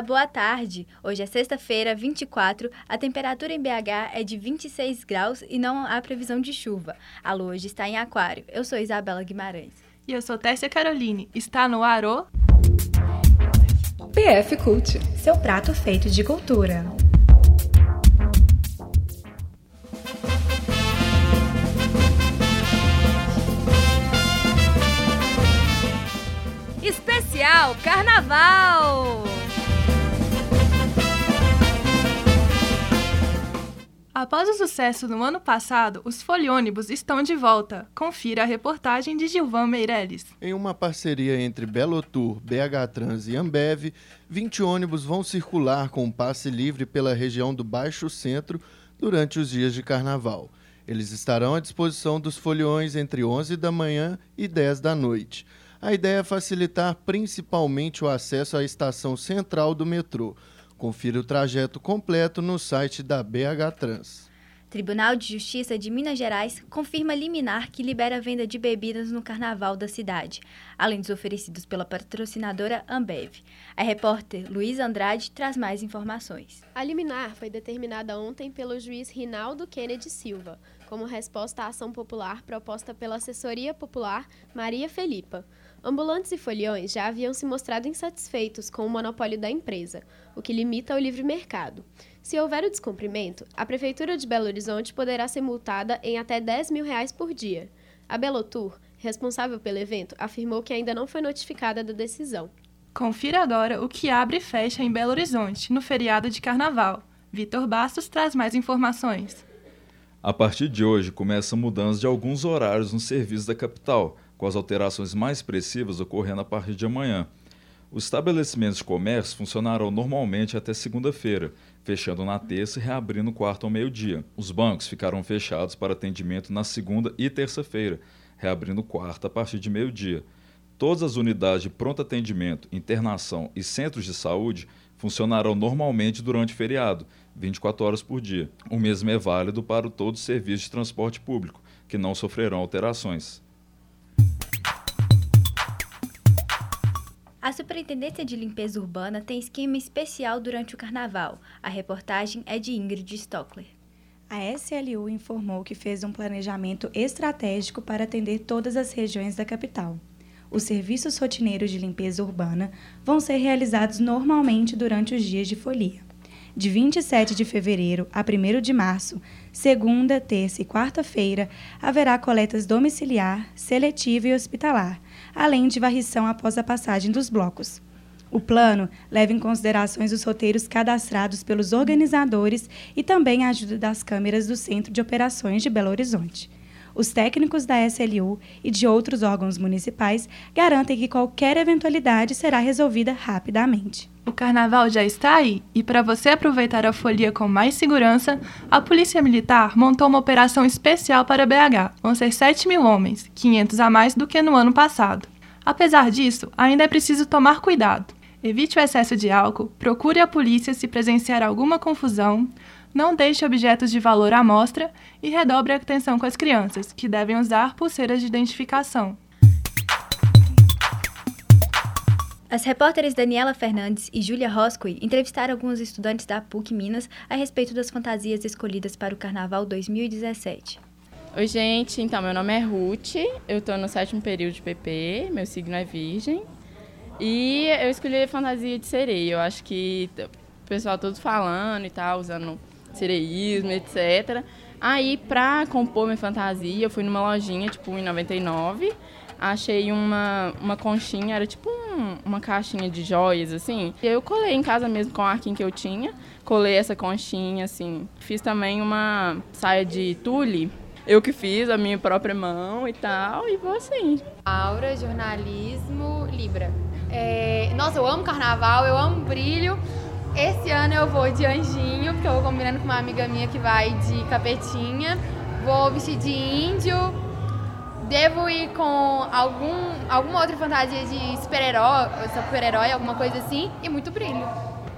Olá, boa tarde. Hoje é sexta-feira, 24. A temperatura em BH é de 26 graus e não há previsão de chuva. A lua hoje está em Aquário. Eu sou Isabela Guimarães. E eu sou Tércia Caroline. Está no ar o PF Cult, seu prato feito de cultura. Especial Carnaval! Após o sucesso no ano passado, os foliônibus estão de volta. Confira a reportagem de Gilvan Meirelles. Em uma parceria entre Belotur, BH Trans e Ambev, 20 ônibus vão circular com passe livre pela região do Baixo Centro durante os dias de carnaval. Eles estarão à disposição dos foliões entre 11 da manhã e 10 da noite. A ideia é facilitar principalmente o acesso à estação central do metrô. Confira o trajeto completo no site da BH Trans. Tribunal de Justiça de Minas Gerais confirma liminar que libera a venda de bebidas no carnaval da cidade, além dos oferecidos pela patrocinadora Ambev. A repórter Luiz Andrade traz mais informações. A liminar foi determinada ontem pelo juiz Rinaldo Kennedy Silva, como resposta à ação popular proposta pela assessoria popular Maria Felipa. Ambulantes e foliões já haviam se mostrado insatisfeitos com o monopólio da empresa, o que limita o livre mercado. Se houver o descumprimento, a Prefeitura de Belo Horizonte poderá ser multada em até 10 mil reais por dia. A Belotur, responsável pelo evento, afirmou que ainda não foi notificada da decisão. Confira agora o que abre e fecha em Belo Horizonte, no feriado de carnaval. Vitor Bastos traz mais informações. A partir de hoje, começa a mudança de alguns horários no serviço da capital com as alterações mais expressivas ocorrendo a partir de amanhã. Os estabelecimentos de comércio funcionarão normalmente até segunda-feira, fechando na terça e reabrindo quarto ao meio-dia. Os bancos ficarão fechados para atendimento na segunda e terça-feira, reabrindo quarta a partir de meio-dia. Todas as unidades de pronto atendimento, internação e centros de saúde funcionarão normalmente durante o feriado, 24 horas por dia. O mesmo é válido para todos os serviços de transporte público, que não sofrerão alterações. A Superintendência de Limpeza Urbana tem esquema especial durante o carnaval. A reportagem é de Ingrid Stockler. A SLU informou que fez um planejamento estratégico para atender todas as regiões da capital. Os serviços rotineiros de limpeza urbana vão ser realizados normalmente durante os dias de folia. De 27 de fevereiro a 1 de março, segunda, terça e quarta-feira, haverá coletas domiciliar, seletiva e hospitalar além de varrição após a passagem dos blocos. O plano leva em considerações os roteiros cadastrados pelos organizadores e também a ajuda das câmeras do Centro de Operações de Belo Horizonte. Os técnicos da SLU e de outros órgãos municipais garantem que qualquer eventualidade será resolvida rapidamente. O carnaval já está aí e, para você aproveitar a folia com mais segurança, a Polícia Militar montou uma operação especial para BH. Vão ser 7 mil homens, 500 a mais do que no ano passado. Apesar disso, ainda é preciso tomar cuidado. Evite o excesso de álcool, procure a polícia se presenciar alguma confusão, não deixe objetos de valor à mostra e redobre a atenção com as crianças, que devem usar pulseiras de identificação. As repórteres Daniela Fernandes e Júlia Roscoe entrevistaram alguns estudantes da PUC Minas a respeito das fantasias escolhidas para o Carnaval 2017. Oi, gente. Então, meu nome é Ruth, eu estou no sétimo período de PP, meu signo é Virgem. E eu escolhi a fantasia de sereia. Eu acho que o pessoal todo falando e tal, usando sereísmo, etc. Aí, pra compor minha fantasia, eu fui numa lojinha, tipo, em 99. Achei uma, uma conchinha, era tipo um, uma caixinha de joias, assim. E eu colei em casa mesmo com o arquinho que eu tinha. Colei essa conchinha, assim. Fiz também uma saia de tule. Eu que fiz, a minha própria mão e tal. E vou assim. Aura, jornalismo, Libra. É, nossa, eu amo carnaval, eu amo brilho. Esse ano eu vou de anjinho, porque eu vou combinando com uma amiga minha que vai de capetinha. Vou vestir de índio. Devo ir com algum, alguma outra fantasia de super-herói, super-herói, alguma coisa assim, e muito brilho.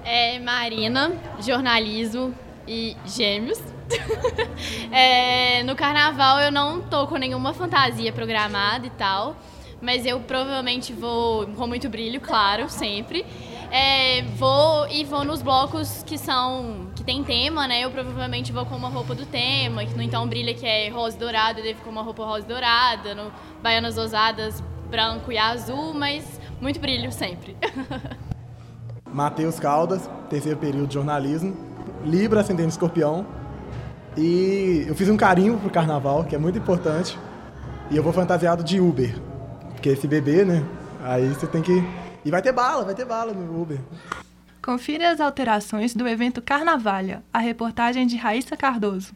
É Marina, jornalismo e gêmeos. é, no carnaval eu não tô com nenhuma fantasia programada e tal, mas eu provavelmente vou com muito brilho, claro, sempre. É, vou e vou nos blocos que são que tem tema, né? Eu provavelmente vou com uma roupa do tema, que no Então Brilha que é rosa dourada, eu devo com uma roupa rosa dourada, no Baianas Ousadas branco e azul, mas muito brilho sempre. Matheus Caldas, terceiro período de jornalismo, Libra, ascendente escorpião. E eu fiz um carinho pro carnaval, que é muito importante. E eu vou fantasiado de Uber. Porque esse bebê, né? Aí você tem que. E vai ter bala, vai ter bala no Uber. Confira as alterações do evento Carnavalha, a reportagem de Raíssa Cardoso.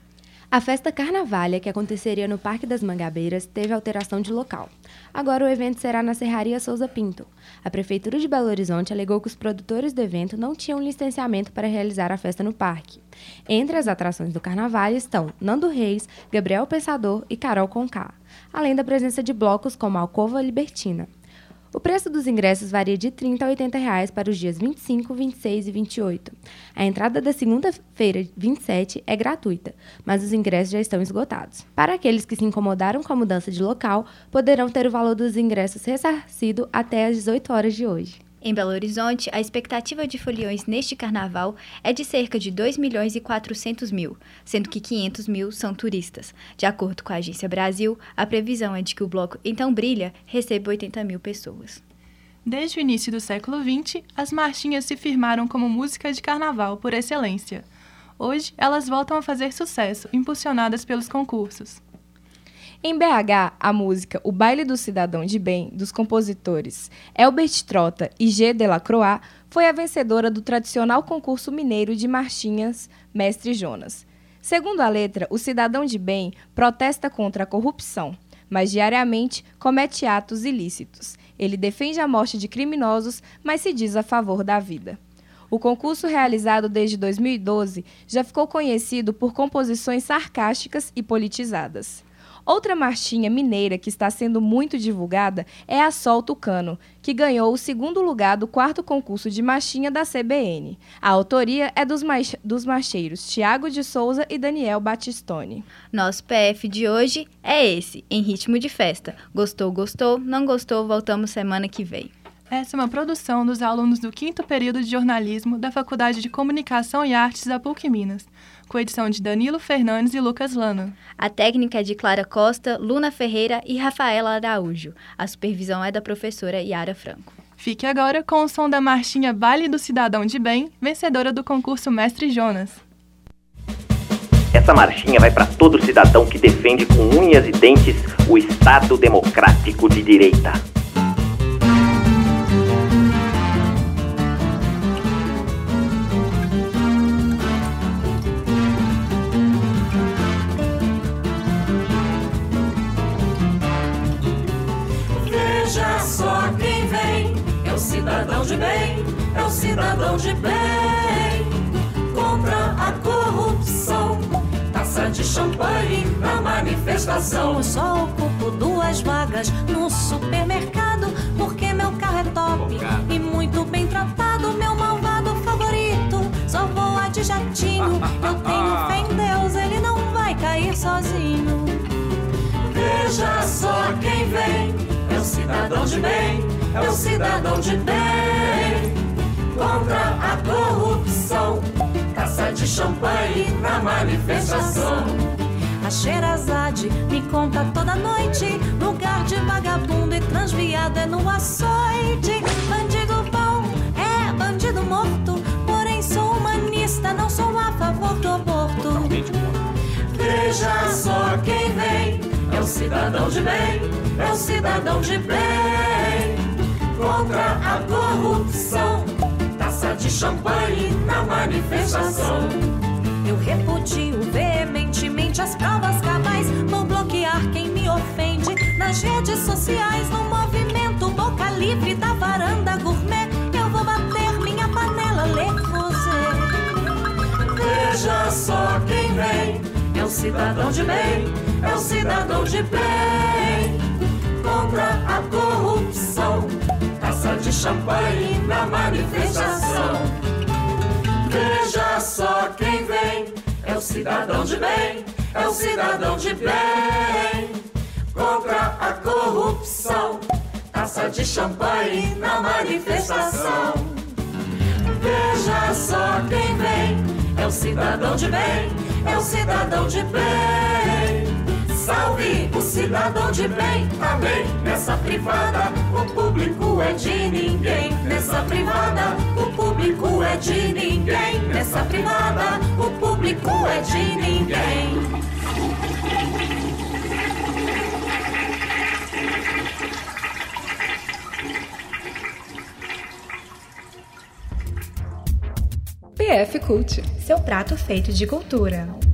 A festa Carnavalha, que aconteceria no Parque das Mangabeiras, teve alteração de local. Agora o evento será na Serraria Souza Pinto. A Prefeitura de Belo Horizonte alegou que os produtores do evento não tinham licenciamento para realizar a festa no parque. Entre as atrações do Carnaval estão Nando Reis, Gabriel Pensador e Carol Conká, além da presença de blocos como Alcova Libertina. O preço dos ingressos varia de R$ 30 a 80 reais para os dias 25, 26 e 28. A entrada da segunda-feira, 27, é gratuita, mas os ingressos já estão esgotados. Para aqueles que se incomodaram com a mudança de local, poderão ter o valor dos ingressos ressarcido até às 18 horas de hoje. Em Belo Horizonte, a expectativa de foliões neste carnaval é de cerca de 2 milhões e 400 mil, sendo que 500 mil são turistas. De acordo com a Agência Brasil, a previsão é de que o bloco Então Brilha receba 80 mil pessoas. Desde o início do século XX, as marchinhas se firmaram como música de carnaval por excelência. Hoje, elas voltam a fazer sucesso, impulsionadas pelos concursos. Em BH, a música O Baile do Cidadão de Bem, dos compositores Elbert Trota e G. Delacroix, foi a vencedora do tradicional concurso mineiro de marchinhas Mestre Jonas. Segundo a letra, o cidadão de bem protesta contra a corrupção, mas diariamente comete atos ilícitos. Ele defende a morte de criminosos, mas se diz a favor da vida. O concurso, realizado desde 2012, já ficou conhecido por composições sarcásticas e politizadas. Outra marchinha mineira que está sendo muito divulgada é a Sol Tucano, que ganhou o segundo lugar do quarto concurso de marchinha da CBN. A autoria é dos, dos marcheiros Tiago de Souza e Daniel Batistone. Nosso PF de hoje é esse, em ritmo de festa. Gostou, gostou, não gostou, voltamos semana que vem. Essa é uma produção dos alunos do quinto período de jornalismo da Faculdade de Comunicação e Artes da PUC Minas, com edição de Danilo Fernandes e Lucas Lano. A técnica é de Clara Costa, Luna Ferreira e Rafaela Araújo. A supervisão é da professora Yara Franco. Fique agora com o som da marchinha Baile do Cidadão de Bem, vencedora do concurso Mestre Jonas. Essa marchinha vai para todo cidadão que defende com unhas e dentes o Estado Democrático de Direita. Cidadão de bem. Contra a corrupção, taça de champanhe na manifestação. Eu só ocupo duas vagas no supermercado, porque meu carro é top e muito bem tratado. Meu malvado favorito só voa de jatinho. Eu tenho fé em Deus, ele não vai cair sozinho. Veja só quem vem é o cidadão de bem, é o cidadão de bem. Contra a corrupção, taça de champanhe na manifestação. A Xerazade me conta toda noite. Lugar de vagabundo e transviado é no açoite. Bandido bom é bandido morto. Porém, sou humanista, não sou a favor do aborto. Veja só quem vem, é o cidadão de bem, é o cidadão de bem. Contra a corrupção, taça de champanhe na manifestação. Eu repudio veementemente as provas cabais. Vou bloquear quem me ofende nas redes sociais. No movimento Boca Livre da varanda gourmet. Eu vou bater minha panela Le Veja só quem vem. É o cidadão de bem, é o cidadão de bem. Champanhe na manifestação. Veja só quem vem, é o cidadão de bem, é o cidadão de bem. Contra a corrupção, taça de champanhe na manifestação. Veja só quem vem, é o cidadão de bem, é o cidadão de bem. Salve o cidadão de bem, amém. Nessa privada, o público é de ninguém. Nessa privada, o público é de ninguém. Nessa privada, o público é de ninguém. PF Cult, seu prato feito de cultura.